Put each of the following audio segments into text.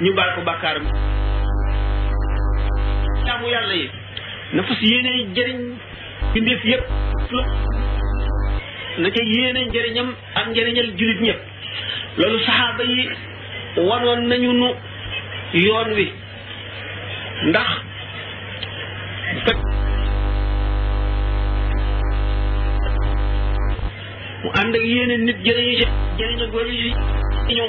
ñu baal ko bàkkaaram jaamu yàlla yi na fas yéene jëriñ bindeef yëpp na ca yéene njëriñam ak njëriñal jullit ñëpp loolu saxaaba yi wanoon nañu nu yoon wi ndax mu ànd ak yéene nit jëriñu ci jëriñu góor yi ñëw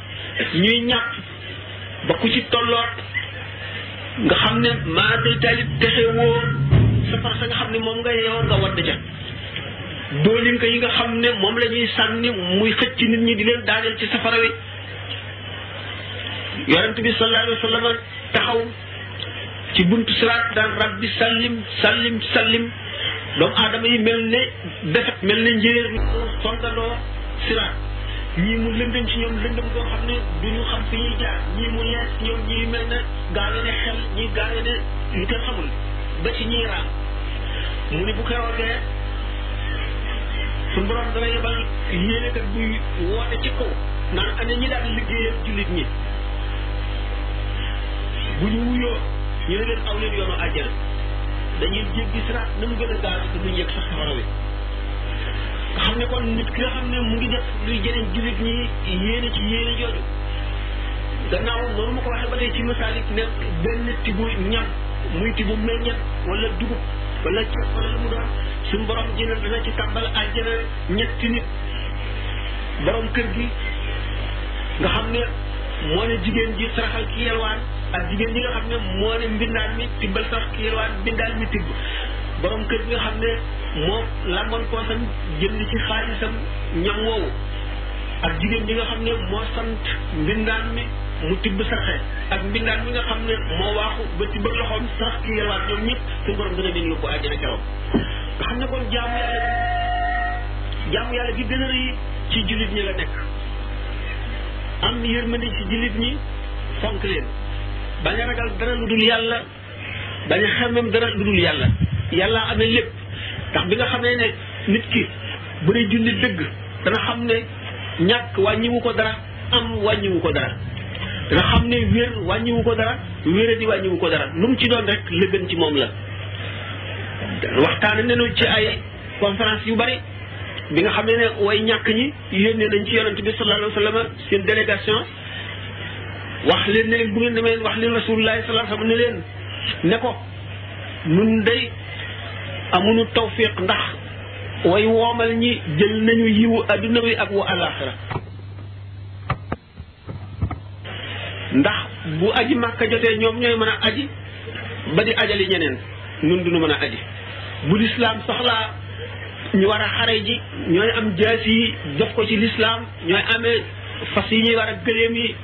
ñuy ñàpp ba ku ci tolloot nga xam ne maa day taalib texe woo safara sa nga xam ne moom nga yeewoon nga wadd ca dóolin ko yi nga xam ne moom la ñuy sànni muy xëcc nit ñi di leen daaneel ci safara wi yonent bi sallallahu alayhi wa sallam taxaw ci buntu siraat daan rabbi sallim sallim sallim doomu aadama yi mel ne defet mel ne njéer fondaloo siraat ñii mu lëndëm ci ñoom lëndëm goo xam ne du ñu xam fi ñuy jaar ñii mu lees ñoom ñii mel ne gaawe ne xel ñii gaawe ne ñu kenn xamul ba ci ñii raam mu ne bu keroogee suñu borom dana yebal yéenekat buy woote ci kaw naan ana ñi daan liggéeyal jullit ñi bu ñu wuyoo ñu ne leen aw leen yoonu àjjana dañuy jéggi siraat na mu gën a gaaw te duñ yëg sax safara wi nga xam ne kon nit ki nga xam ne mu ngi def luy jëriñ jullit ñi yéene ci yéene jooju gannaaw noonu ma ko waxee ba tey ci masaalik ne benn tibu ñam muy tibu meññet wala dugub wala ceeb wala lu mu doon suñu borom jëne dana ci tàmbal àjjana ñetti nit borom kër gi nga xam ne moo ne jigéen ji saraxal ki yelwaan ak jigéen ñi nga xam ne moo ne mbindaan mi tibbal sarax ki yelwaan mbindaan mi tibb borom kër gi nga xam ne moo làmboon poosam jënd ci xaalisam ñam woowu ak jigéen ñi nga xam ne moo sant mbindaan mi mu tibb sarxe ak mbindaan mi nga xam ne moo waaxu ba tibb ak loxoom sarax ki yelwaan ñoom ñëpp suñu borom dana leen yóbbu àjjana keroog nga xam ne kon jaamu yàlla jaamu yàlla gi gën a rëy ci jullit ñi la nekk am yërmande ci jullit ñi fonk leen bañ a ragal dara lu dul yàlla bañ a xemmem dara lu dul yàlla yàlla amee lépp ndax bi nga xamee ne nit ki bu dee jullit dëgg dana xam ne ñàkk wàññiwu ko dara am wàññiwu ko dara dana xam ne wér wàññiwu ko dara wéra di wàññiwu ko dara lu mu ci doon rek la gën ci moom la waxtaane nenu ci ay conférence yu bari bi nga xam ne ne way ñàkk ñi yónnee nañ ci yonent bi sallallahu alayhi wa sallam seen délégation wax leen ne bu ngeen demee wax leen rasulullahi sallallahu alayhi wa sallam ne leen ne ko nun day amuñu tawfiq ndax way woomal ñi jël nañu yiwu adduna bi ak wa alaxira ndax bu aji màkka jotee ñoom ñooy mën a aji ba di ajali ñeneen nun duñu mën a aji bu lislaam soxlaa ñu war a xare ji ñooy am jaas yi def ko ci lislaam ñooy amee fas yi ñuy war a gëléem yi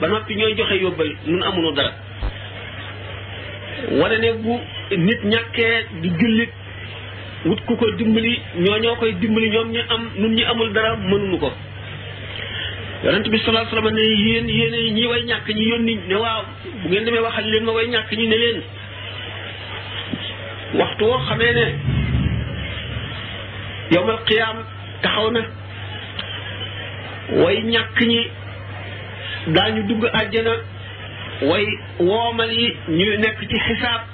ba noppi ñooy joxe yóbbal nun amuñu dara wane ne bu nit ñàkkee di jullit wut ku ko dimbali ñoo ñoo koy dimbali ñoom ñu am nun ñi amul dara mënuñu ko yonent bi sallallahu alayhi wasallam ne yéen yéen ñi way ñàkk ñi yónni ne waaw bu ngeen demee waxal leen ma way ñàkk ñi ne leen waxtu woo xamee ne yowmal qiyaam taxaw na way ñàkk ñi daañu dugg àjjana way woomal yi ñu nekk ci xisaab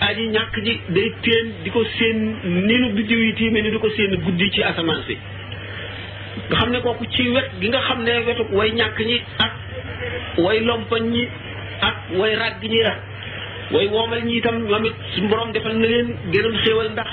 aji ñàkk ji day téen di ko séen ni nu biddiw yi tiime ni di ko séen guddi ci asamaan si nga xam ne kooku ci wet gi nga xam ne wetu way ñàkk ñi ak way lompañ ñi ak way ràgg ñi la way woomal ñi itam ñoom it suñu borom defal na leen gënoon xéewal ndax